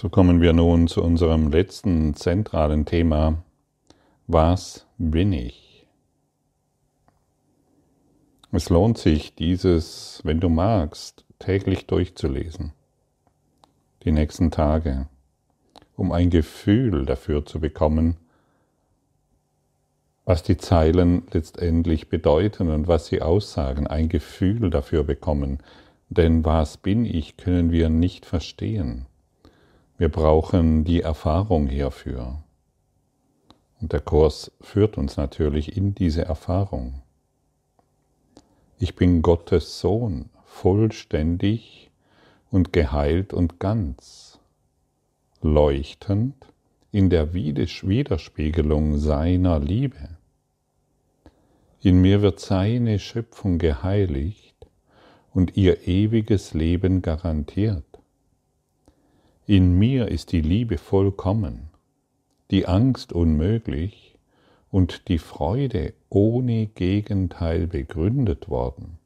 So kommen wir nun zu unserem letzten zentralen Thema. Was bin ich? Es lohnt sich, dieses, wenn du magst, täglich durchzulesen. Die nächsten Tage, um ein Gefühl dafür zu bekommen, was die Zeilen letztendlich bedeuten und was sie aussagen, ein Gefühl dafür bekommen. Denn was bin ich, können wir nicht verstehen. Wir brauchen die Erfahrung hierfür. Und der Kurs führt uns natürlich in diese Erfahrung. Ich bin Gottes Sohn, vollständig und geheilt und ganz, leuchtend in der Widerspiegelung seiner Liebe. In mir wird seine Schöpfung geheiligt und ihr ewiges Leben garantiert. In mir ist die Liebe vollkommen, die Angst unmöglich und die Freude ohne Gegenteil begründet worden.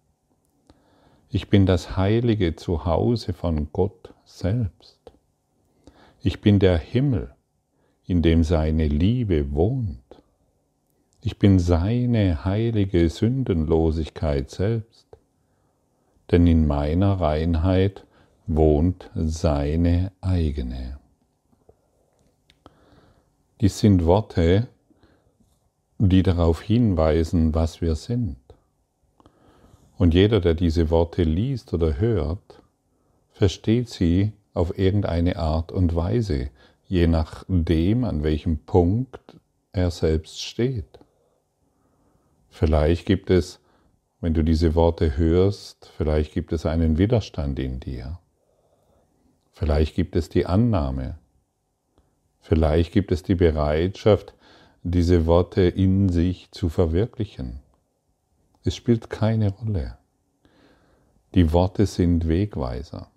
Ich bin das heilige Zuhause von Gott selbst. Ich bin der Himmel, in dem seine Liebe wohnt. Ich bin seine heilige Sündenlosigkeit selbst, denn in meiner Reinheit wohnt seine eigene. Dies sind Worte, die darauf hinweisen, was wir sind. Und jeder, der diese Worte liest oder hört, versteht sie auf irgendeine Art und Weise, je nachdem, an welchem Punkt er selbst steht. Vielleicht gibt es, wenn du diese Worte hörst, vielleicht gibt es einen Widerstand in dir. Vielleicht gibt es die Annahme. Vielleicht gibt es die Bereitschaft, diese Worte in sich zu verwirklichen. Es spielt keine Rolle. Die Worte sind Wegweiser.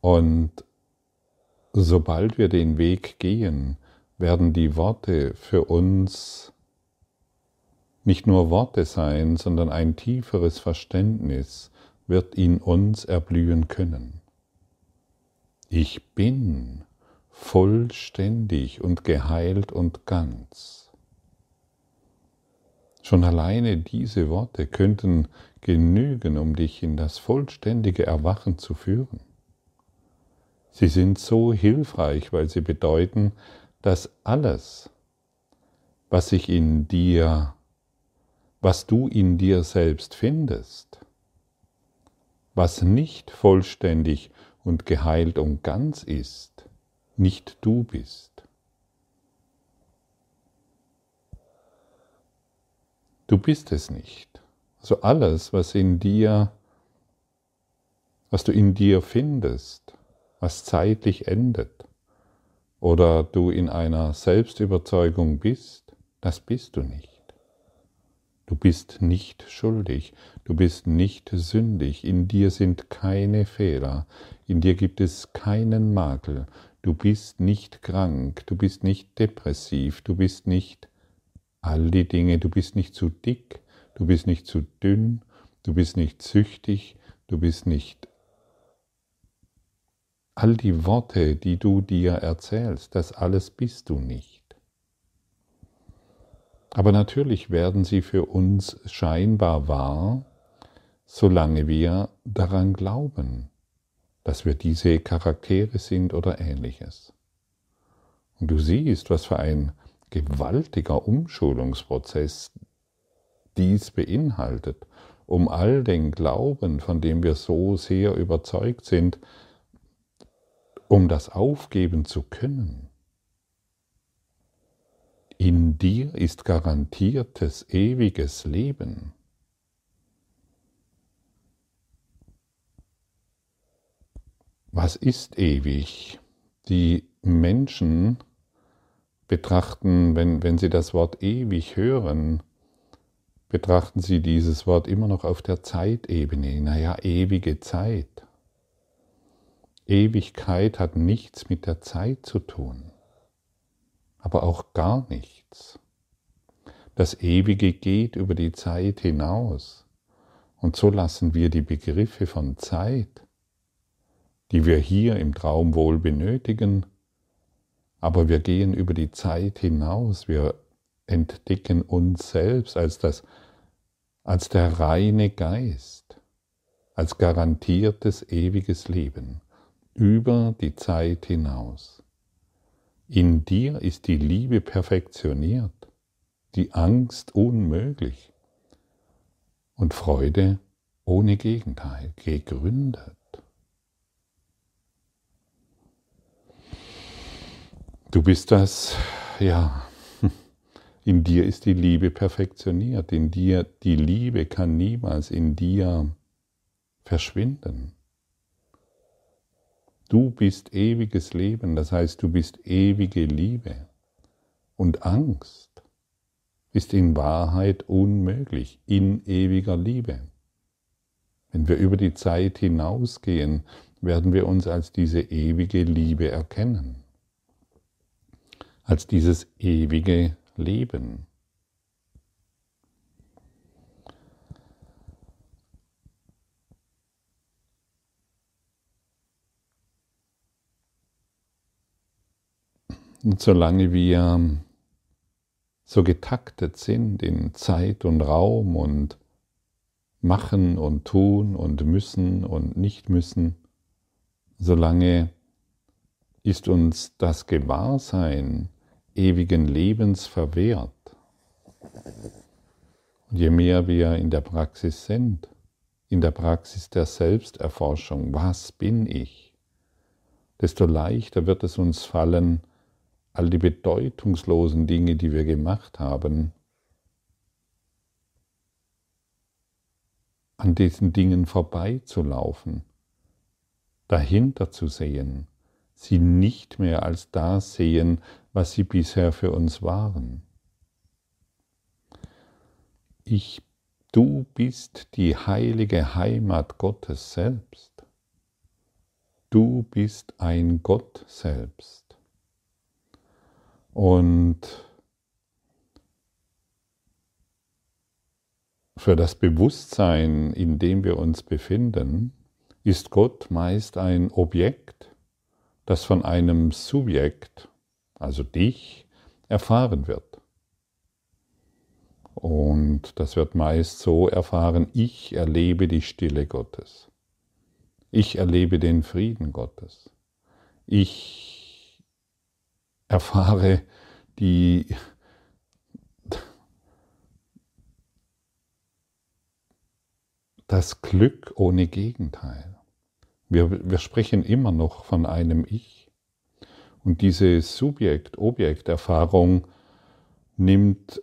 Und sobald wir den Weg gehen, werden die Worte für uns nicht nur Worte sein, sondern ein tieferes Verständnis wird in uns erblühen können. Ich bin vollständig und geheilt und ganz. Schon alleine diese Worte könnten genügen, um dich in das vollständige Erwachen zu führen. Sie sind so hilfreich, weil sie bedeuten, dass alles, was sich in dir, was du in dir selbst findest, was nicht vollständig und geheilt und ganz ist, nicht du bist. Du bist es nicht. Also alles, was in dir, was du in dir findest, was zeitlich endet, oder du in einer Selbstüberzeugung bist, das bist du nicht. Du bist nicht schuldig, du bist nicht sündig, in dir sind keine Fehler, in dir gibt es keinen Makel, du bist nicht krank, du bist nicht depressiv, du bist nicht all die Dinge, du bist nicht zu dick, du bist nicht zu dünn, du bist nicht süchtig, du bist nicht all die Worte, die du dir erzählst, das alles bist du nicht. Aber natürlich werden sie für uns scheinbar wahr, solange wir daran glauben, dass wir diese Charaktere sind oder ähnliches. Und du siehst, was für ein gewaltiger Umschulungsprozess dies beinhaltet, um all den Glauben, von dem wir so sehr überzeugt sind, um das aufgeben zu können. In dir ist garantiertes ewiges Leben. Was ist ewig? Die Menschen betrachten, wenn, wenn sie das Wort ewig hören, betrachten sie dieses Wort immer noch auf der Zeitebene. Naja, ewige Zeit. Ewigkeit hat nichts mit der Zeit zu tun aber auch gar nichts. Das Ewige geht über die Zeit hinaus. Und so lassen wir die Begriffe von Zeit die wir hier im Traum wohl benötigen, aber wir gehen über die Zeit hinaus, wir entdecken uns selbst als, das, als der reine Geist, als garantiertes ewiges Leben über die Zeit hinaus. In dir ist die Liebe perfektioniert, die Angst unmöglich und Freude ohne Gegenteil gegründet. Du bist das, ja, in dir ist die Liebe perfektioniert, in dir, die Liebe kann niemals in dir verschwinden. Du bist ewiges Leben, das heißt, du bist ewige Liebe. Und Angst ist in Wahrheit unmöglich, in ewiger Liebe. Wenn wir über die Zeit hinausgehen, werden wir uns als diese ewige Liebe erkennen, als dieses ewige Leben. Und solange wir so getaktet sind in Zeit und Raum und machen und tun und müssen und nicht müssen, solange ist uns das Gewahrsein ewigen Lebens verwehrt. Und je mehr wir in der Praxis sind, in der Praxis der Selbsterforschung, was bin ich, desto leichter wird es uns fallen, all die bedeutungslosen Dinge, die wir gemacht haben, an diesen Dingen vorbeizulaufen, dahinter zu sehen, sie nicht mehr als das sehen, was sie bisher für uns waren. Ich, du bist die heilige Heimat Gottes selbst. Du bist ein Gott selbst. Und für das Bewusstsein, in dem wir uns befinden, ist Gott meist ein Objekt, das von einem Subjekt, also dich, erfahren wird. Und das wird meist so erfahren, ich erlebe die Stille Gottes. Ich erlebe den Frieden Gottes. Ich erfahre die das Glück ohne Gegenteil. Wir, wir sprechen immer noch von einem Ich. Und diese Subjekt-Objekt-Erfahrung nimmt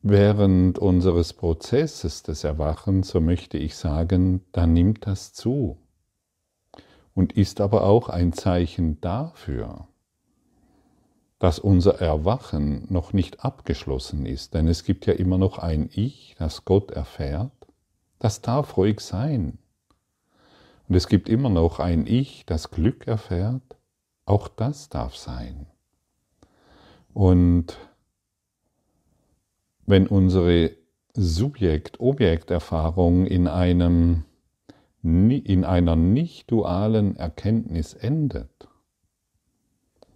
während unseres Prozesses des Erwachens, so möchte ich sagen, da nimmt das zu und ist aber auch ein Zeichen dafür, dass unser Erwachen noch nicht abgeschlossen ist, denn es gibt ja immer noch ein Ich, das Gott erfährt, das darf ruhig sein. Und es gibt immer noch ein Ich, das Glück erfährt, auch das darf sein. Und wenn unsere Subjekt-Objekt-Erfahrung in in einer nicht dualen Erkenntnis endet,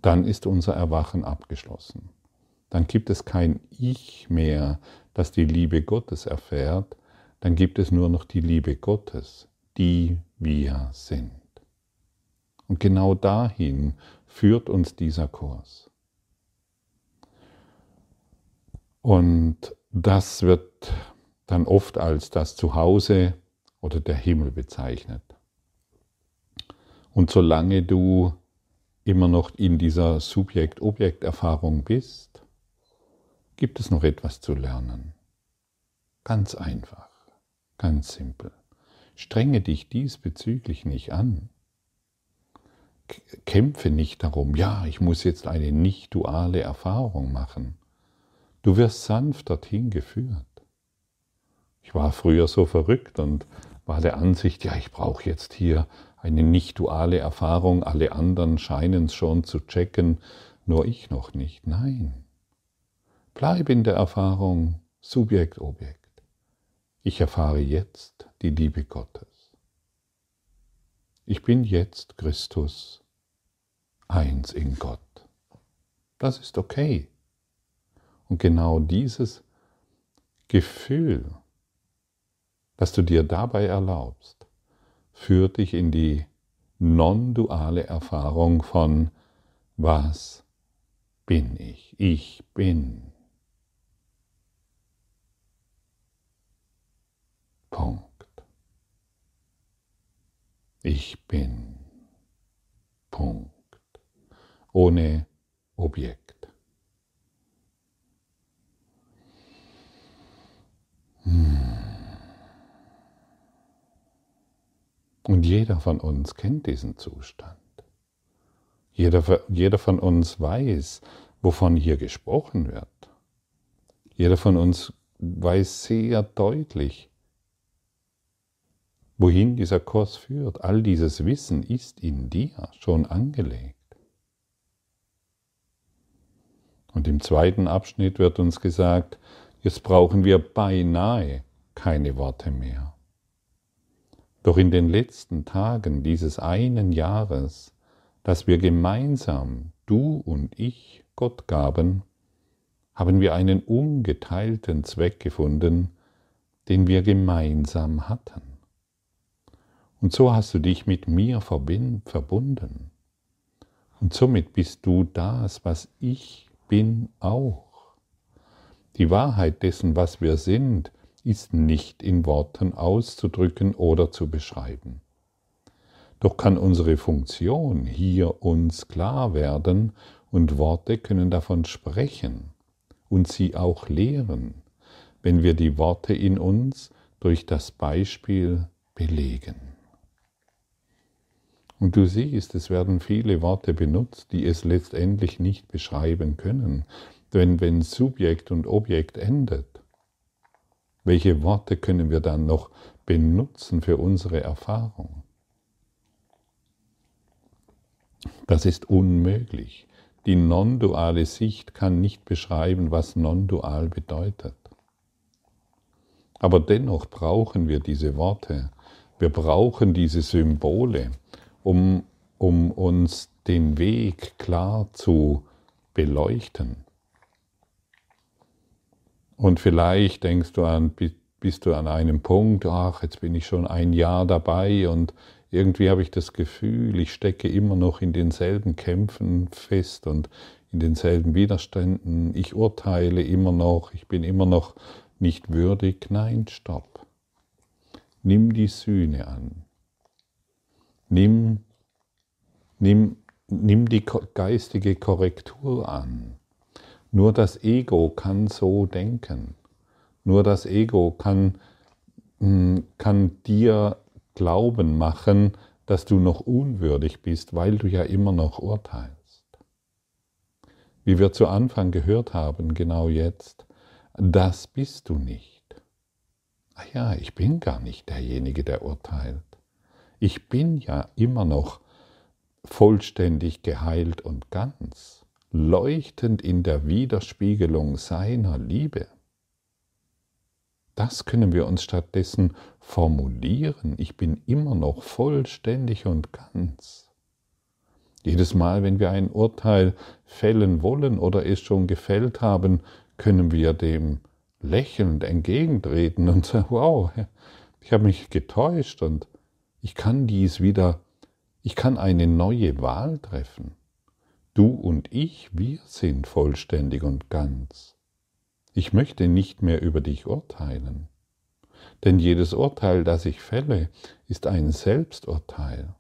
dann ist unser Erwachen abgeschlossen. Dann gibt es kein Ich mehr, das die Liebe Gottes erfährt, dann gibt es nur noch die Liebe Gottes, die wir sind. Und genau dahin führt uns dieser Kurs. Und das wird dann oft als das Zuhause oder der Himmel bezeichnet. Und solange du immer noch in dieser Subjekt-Objekt-Erfahrung bist, gibt es noch etwas zu lernen. Ganz einfach, ganz simpel. Strenge dich diesbezüglich nicht an. Kämpfe nicht darum, ja, ich muss jetzt eine nicht duale Erfahrung machen. Du wirst sanft dorthin geführt. Ich war früher so verrückt und war der Ansicht, ja, ich brauche jetzt hier eine nicht duale Erfahrung, alle anderen scheinen es schon zu checken, nur ich noch nicht. Nein. Bleib in der Erfahrung Subjekt, Objekt. Ich erfahre jetzt die Liebe Gottes. ich bin jetzt Christus, eins in Gott. Das ist okay. Und genau dieses Gefühl, das du dir dabei erlaubst, führt dich in die non-duale Erfahrung von was bin ich? Ich bin. Punkt. Ich bin. Punkt. Ohne Objekt. Hm. Und jeder von uns kennt diesen Zustand. Jeder, jeder von uns weiß, wovon hier gesprochen wird. Jeder von uns weiß sehr deutlich, wohin dieser Kurs führt. All dieses Wissen ist in dir schon angelegt. Und im zweiten Abschnitt wird uns gesagt, jetzt brauchen wir beinahe keine Worte mehr. Doch in den letzten Tagen dieses einen Jahres, das wir gemeinsam, du und ich, Gott gaben, haben wir einen ungeteilten Zweck gefunden, den wir gemeinsam hatten. Und so hast du dich mit mir verbunden. Und somit bist du das, was ich bin auch. Die Wahrheit dessen, was wir sind, ist nicht in Worten auszudrücken oder zu beschreiben. Doch kann unsere Funktion hier uns klar werden und Worte können davon sprechen und sie auch lehren, wenn wir die Worte in uns durch das Beispiel belegen. Und du siehst, es werden viele Worte benutzt, die es letztendlich nicht beschreiben können. Denn wenn Subjekt und Objekt endet, welche Worte können wir dann noch benutzen für unsere Erfahrung? Das ist unmöglich. Die non-duale Sicht kann nicht beschreiben, was non-dual bedeutet. Aber dennoch brauchen wir diese Worte, wir brauchen diese Symbole, um, um uns den Weg klar zu beleuchten. Und vielleicht denkst du an, bist du an einem Punkt, ach, jetzt bin ich schon ein Jahr dabei und irgendwie habe ich das Gefühl, ich stecke immer noch in denselben Kämpfen fest und in denselben Widerständen. Ich urteile immer noch, ich bin immer noch nicht würdig. Nein, stopp. Nimm die Sühne an. Nimm, nimm, nimm die geistige Korrektur an. Nur das Ego kann so denken. Nur das Ego kann, hm, kann dir Glauben machen, dass du noch unwürdig bist, weil du ja immer noch urteilst. Wie wir zu Anfang gehört haben, genau jetzt, das bist du nicht. Ach ja, ich bin gar nicht derjenige, der urteilt. Ich bin ja immer noch vollständig geheilt und ganz, leuchtend in der Widerspiegelung seiner Liebe. Das können wir uns stattdessen formulieren. Ich bin immer noch vollständig und ganz. Jedes Mal, wenn wir ein Urteil fällen wollen oder es schon gefällt haben, können wir dem lächelnd entgegentreten und sagen, wow, ich habe mich getäuscht und ich kann dies wieder, ich kann eine neue Wahl treffen. Du und ich, wir sind vollständig und ganz. Ich möchte nicht mehr über dich urteilen. Denn jedes Urteil, das ich fälle, ist ein Selbsturteil.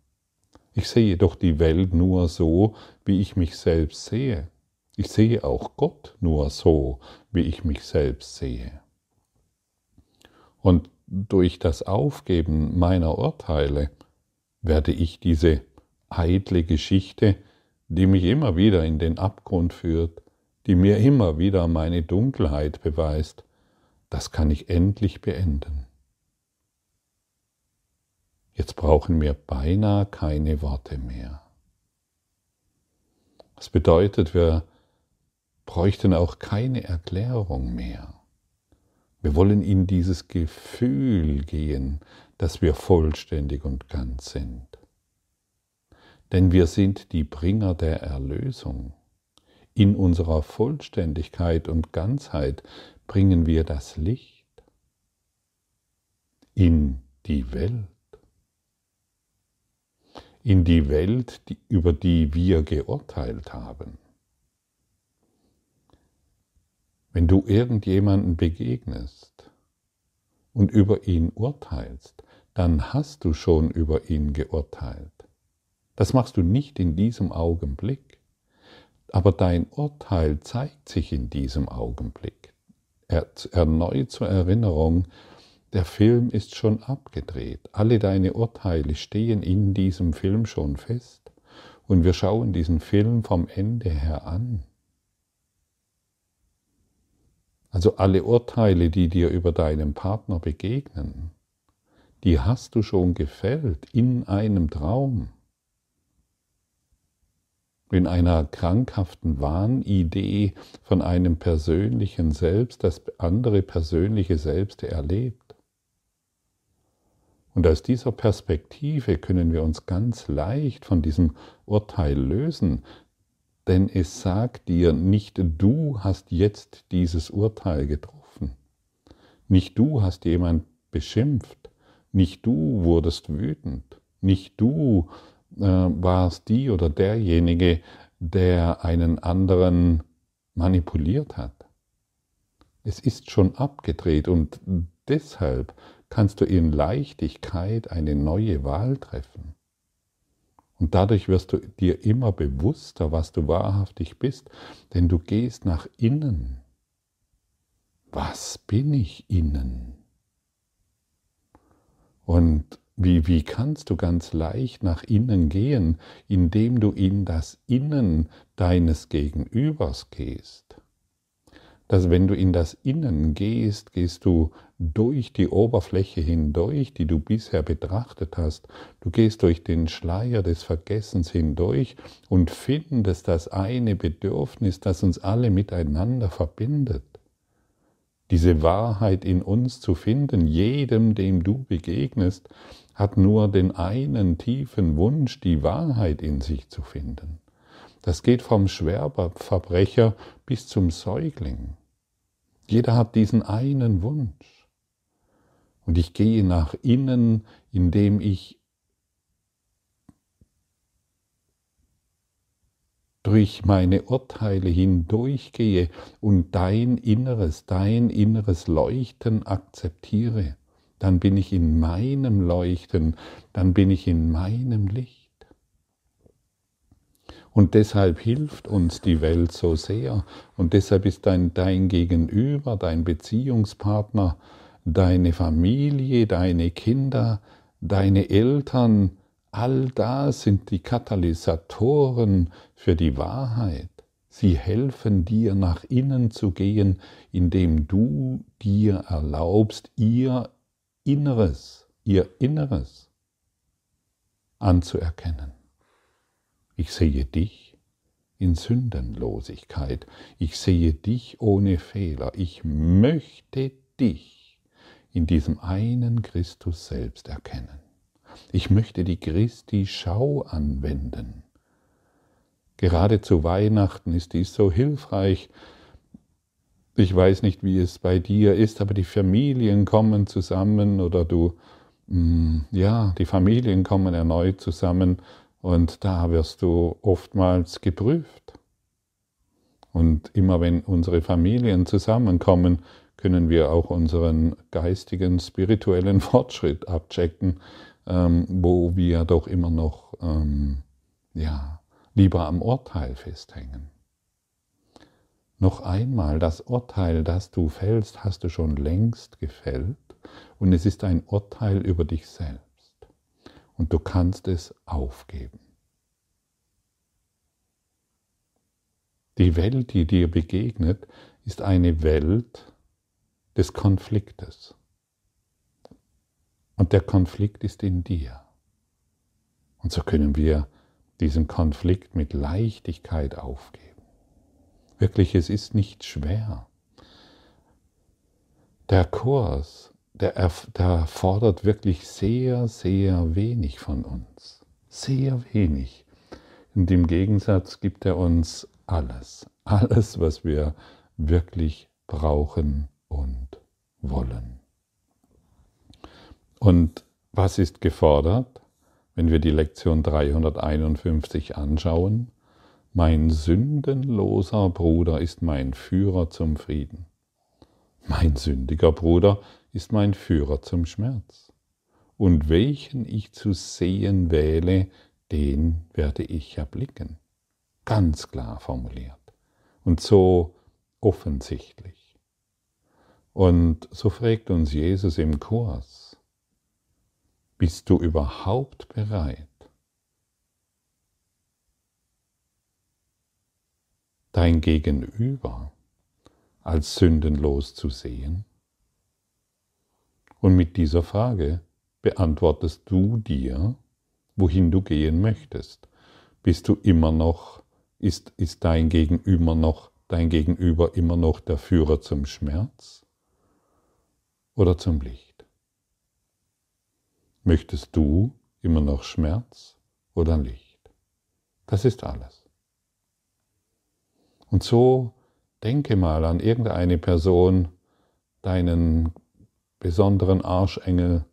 Ich sehe doch die Welt nur so, wie ich mich selbst sehe. Ich sehe auch Gott nur so, wie ich mich selbst sehe. Und durch das Aufgeben meiner Urteile werde ich diese eitle Geschichte, die mich immer wieder in den Abgrund führt, die mir immer wieder meine Dunkelheit beweist, das kann ich endlich beenden. Jetzt brauchen wir beinahe keine Worte mehr. Das bedeutet, wir bräuchten auch keine Erklärung mehr. Wir wollen in dieses Gefühl gehen, dass wir vollständig und ganz sind. denn wir sind die Bringer der Erlösung. In unserer Vollständigkeit und Ganzheit bringen wir das Licht in die Welt. In die Welt, über die wir geurteilt haben. Wenn du irgendjemanden begegnest und über ihn urteilst, dann hast du schon über ihn geurteilt. Das machst du nicht in diesem Augenblick, aber dein Urteil zeigt sich in diesem Augenblick. erneut zur Erinnerung, der Film ist schon abgedreht. Alle deine Urteile stehen in diesem Film schon fest. Und wir schauen diesen Film vom Ende her an. Also alle Urteile, die dir über deinen Partner begegnen, die hast du schon gefällt in einem Traum, in einer krankhaften Wahnidee von einem persönlichen Selbst, das andere persönliche Selbst erlebt. Und aus dieser Perspektive können wir uns ganz leicht von diesem Urteil lösen, denn es sagt dir, nicht du hast jetzt dieses Urteil getroffen, nicht du hast jemand beschimpft, nicht du wurdest wütend, nicht du äh, warst die oder derjenige, der einen anderen manipuliert hat. Es ist schon abgedreht und deshalb kannst du in Leichtigkeit eine neue Wahl treffen. Und dadurch wirst du dir immer bewusster, was du wahrhaftig bist, denn du gehst nach innen. Was bin ich innen? Und wie, wie kannst du ganz leicht nach innen gehen, indem du in das Innen deines Gegenübers gehst? Dass wenn du in das Innen gehst, gehst du durch die Oberfläche hindurch, die du bisher betrachtet hast. Du gehst durch den Schleier des Vergessens hindurch und findest das eine Bedürfnis, das uns alle miteinander verbindet. Diese Wahrheit in uns zu finden, jedem, dem du begegnest, hat nur den einen tiefen Wunsch, die Wahrheit in sich zu finden. Das geht vom Schwerverbrecher bis zum Säugling. Jeder hat diesen einen Wunsch. Und ich gehe nach innen, indem ich durch meine Urteile hindurchgehe und dein Inneres, dein inneres Leuchten akzeptiere. Dann bin ich in meinem Leuchten, dann bin ich in meinem Licht. Und deshalb hilft uns die Welt so sehr. Und deshalb ist dein, dein Gegenüber, dein Beziehungspartner, deine Familie, deine Kinder, deine Eltern, all das sind die Katalysatoren für die Wahrheit. Sie helfen dir nach innen zu gehen, indem du dir erlaubst, ihr Inneres, ihr Inneres anzuerkennen. Ich sehe dich in Sündenlosigkeit. Ich sehe dich ohne Fehler. Ich möchte dich in diesem einen Christus selbst erkennen. Ich möchte die Christi Schau anwenden. Gerade zu Weihnachten ist dies so hilfreich. Ich weiß nicht, wie es bei dir ist, aber die Familien kommen zusammen oder du, mm, ja, die Familien kommen erneut zusammen und da wirst du oftmals geprüft. Und immer wenn unsere Familien zusammenkommen, können wir auch unseren geistigen, spirituellen Fortschritt abchecken, ähm, wo wir doch immer noch ähm, ja, lieber am Urteil festhängen. Noch einmal, das Urteil, das du fällst, hast du schon längst gefällt und es ist ein Urteil über dich selbst und du kannst es aufgeben. Die Welt, die dir begegnet, ist eine Welt des Konfliktes. Und der Konflikt ist in dir. Und so können wir diesen Konflikt mit Leichtigkeit aufgeben. Wirklich, es ist nicht schwer. Der Kurs der, der fordert wirklich sehr, sehr wenig von uns. Sehr wenig. Und im Gegensatz gibt er uns alles, alles, was wir wirklich brauchen und wollen. Und was ist gefordert, wenn wir die Lektion 351 anschauen? Mein sündenloser Bruder ist mein Führer zum Frieden. Mein sündiger Bruder ist mein Führer zum Schmerz. Und welchen ich zu sehen wähle, den werde ich erblicken. Ganz klar formuliert. Und so offensichtlich. Und so fragt uns Jesus im Kurs, bist du überhaupt bereit, dein Gegenüber als sündenlos zu sehen? Und mit dieser Frage beantwortest du dir, wohin du gehen möchtest. Bist du immer noch, ist, ist dein Gegenüber noch, dein Gegenüber immer noch der Führer zum Schmerz oder zum Licht? Möchtest du immer noch Schmerz oder Licht? Das ist alles. Und so denke mal an irgendeine Person, deinen besonderen Arschengel,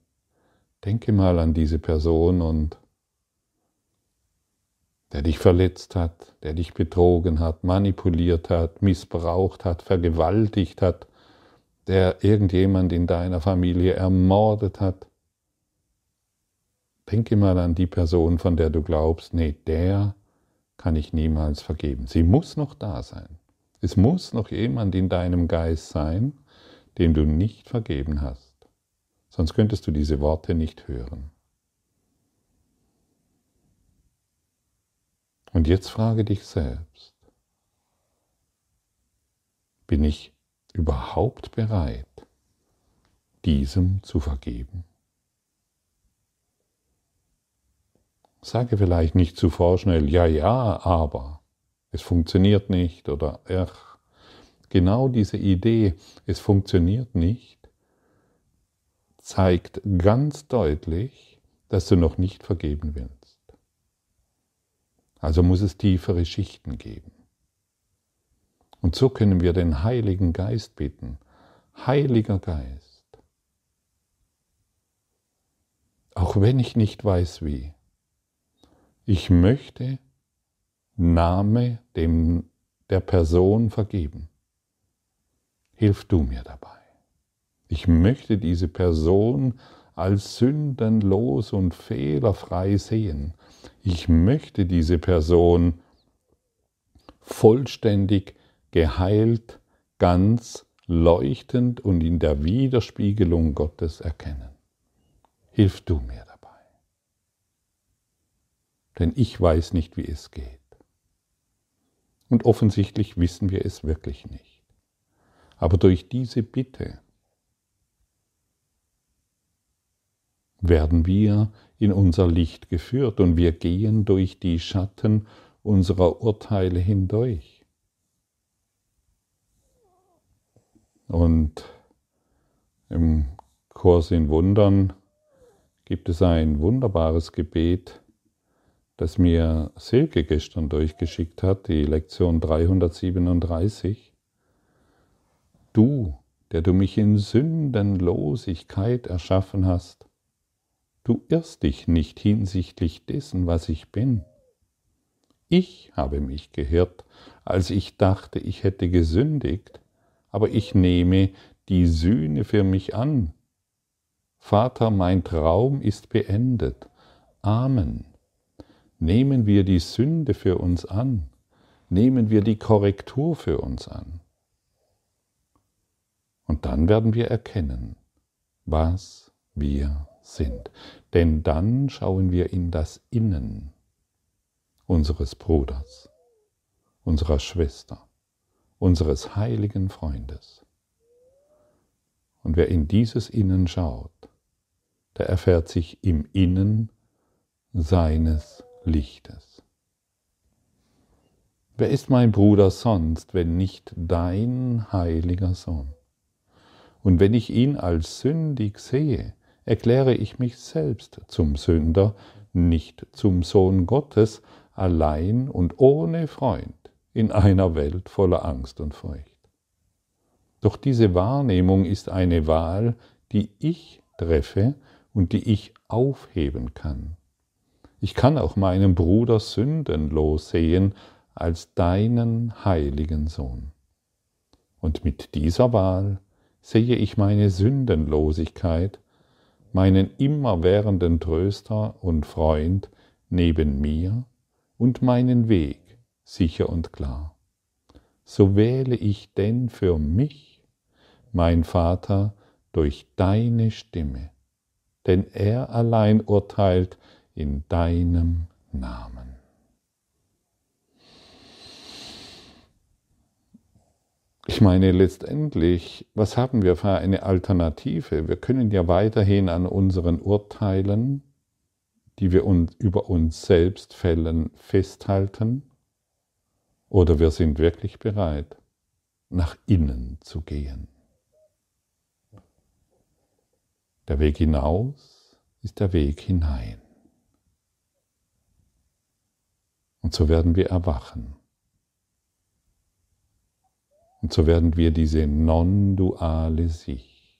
denke mal an diese Person und der dich verletzt hat, der dich betrogen hat, manipuliert hat, missbraucht hat, vergewaltigt hat, der irgendjemand in deiner Familie ermordet hat. Denke mal an die Person, von der du glaubst, nee, der kann ich niemals vergeben. Sie muss noch da sein. Es muss noch jemand in deinem Geist sein, dem du nicht vergeben hast. Sonst könntest du diese Worte nicht hören. Und jetzt frage dich selbst, bin ich überhaupt bereit, diesem zu vergeben? Sage vielleicht nicht zu vorschnell, ja, ja, aber es funktioniert nicht oder ach, genau diese Idee, es funktioniert nicht, zeigt ganz deutlich, dass du noch nicht vergeben willst. Also muss es tiefere Schichten geben. Und so können wir den Heiligen Geist bitten. Heiliger Geist, auch wenn ich nicht weiß wie, ich möchte Name dem, der Person vergeben. Hilf du mir dabei. Ich möchte diese Person als sündenlos und fehlerfrei sehen ich möchte diese Person vollständig geheilt, ganz leuchtend und in der Widerspiegelung Gottes erkennen. Hilf du mir dabei. Denn ich weiß nicht, wie es geht. Und offensichtlich wissen wir es wirklich nicht. Aber durch diese Bitte werden wir in unser Licht geführt und wir gehen durch die Schatten unserer Urteile hindurch. Und im Kurs in Wundern gibt es ein wunderbares Gebet, das mir Silke gestern durchgeschickt hat, die Lektion 337. Du, der du mich in Sündenlosigkeit erschaffen hast, Du irrst dich nicht hinsichtlich dessen, was ich bin. Ich habe mich geirrt, als ich dachte, ich hätte gesündigt, aber ich nehme die Sühne für mich an. Vater, mein Traum ist beendet. Amen. Nehmen wir die Sünde für uns an. Nehmen wir die Korrektur für uns an. Und dann werden wir erkennen, was wir sind. Denn dann schauen wir in das Innen unseres Bruders, unserer Schwester, unseres heiligen Freundes. Und wer in dieses Innen schaut, der erfährt sich im Innen seines Lichtes. Wer ist mein Bruder sonst, wenn nicht dein heiliger Sohn? Und wenn ich ihn als sündig sehe, erkläre ich mich selbst zum Sünder, nicht zum Sohn Gottes, allein und ohne Freund in einer Welt voller Angst und Furcht. Doch diese Wahrnehmung ist eine Wahl, die ich treffe und die ich aufheben kann. Ich kann auch meinen Bruder sündenlos sehen als deinen heiligen Sohn. Und mit dieser Wahl sehe ich meine Sündenlosigkeit, meinen immerwährenden Tröster und Freund neben mir und meinen Weg sicher und klar. So wähle ich denn für mich, mein Vater, durch deine Stimme, denn er allein urteilt in deinem Namen. Ich meine letztendlich, was haben wir für eine Alternative? Wir können ja weiterhin an unseren Urteilen, die wir uns über uns selbst fällen, festhalten, oder wir sind wirklich bereit, nach innen zu gehen. Der Weg hinaus ist der Weg hinein. Und so werden wir erwachen. Und so werden wir diese non-duale Sicht,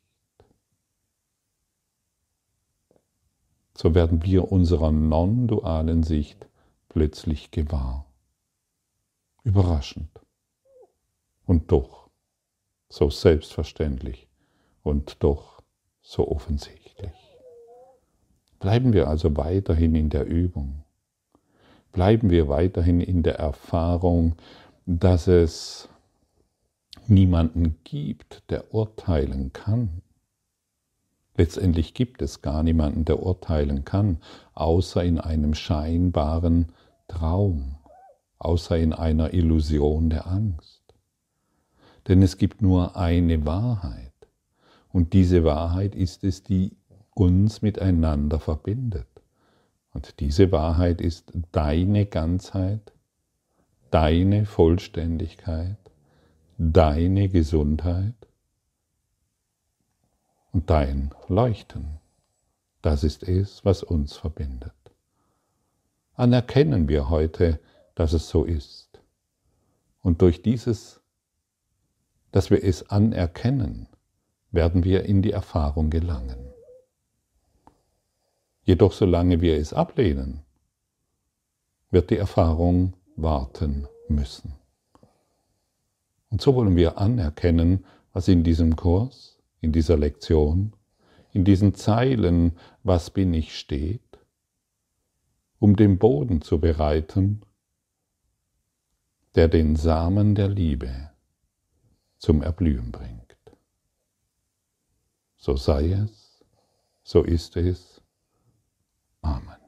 so werden wir unserer non-dualen Sicht plötzlich gewahr. Überraschend. Und doch so selbstverständlich und doch so offensichtlich. Bleiben wir also weiterhin in der Übung. Bleiben wir weiterhin in der Erfahrung, dass es niemanden gibt, der urteilen kann. Letztendlich gibt es gar niemanden, der urteilen kann, außer in einem scheinbaren Traum, außer in einer Illusion der Angst. Denn es gibt nur eine Wahrheit. Und diese Wahrheit ist es, die uns miteinander verbindet. Und diese Wahrheit ist deine Ganzheit, deine Vollständigkeit, deine Gesundheit und dein Leuchten. Das ist es, was uns verbindet. Anerkennen wir heute, dass es so ist. Und durch dieses, dass wir es anerkennen, werden wir in die Erfahrung gelangen. Jedoch solange wir es ablehnen, wird die Erfahrung warten müssen. Und so wollen wir anerkennen, was in diesem Kurs, in dieser Lektion, in diesen Zeilen, was bin ich steht, um den Boden zu bereiten, der den Samen der Liebe zum Erblühen bringt. So sei es, so ist es. Amen.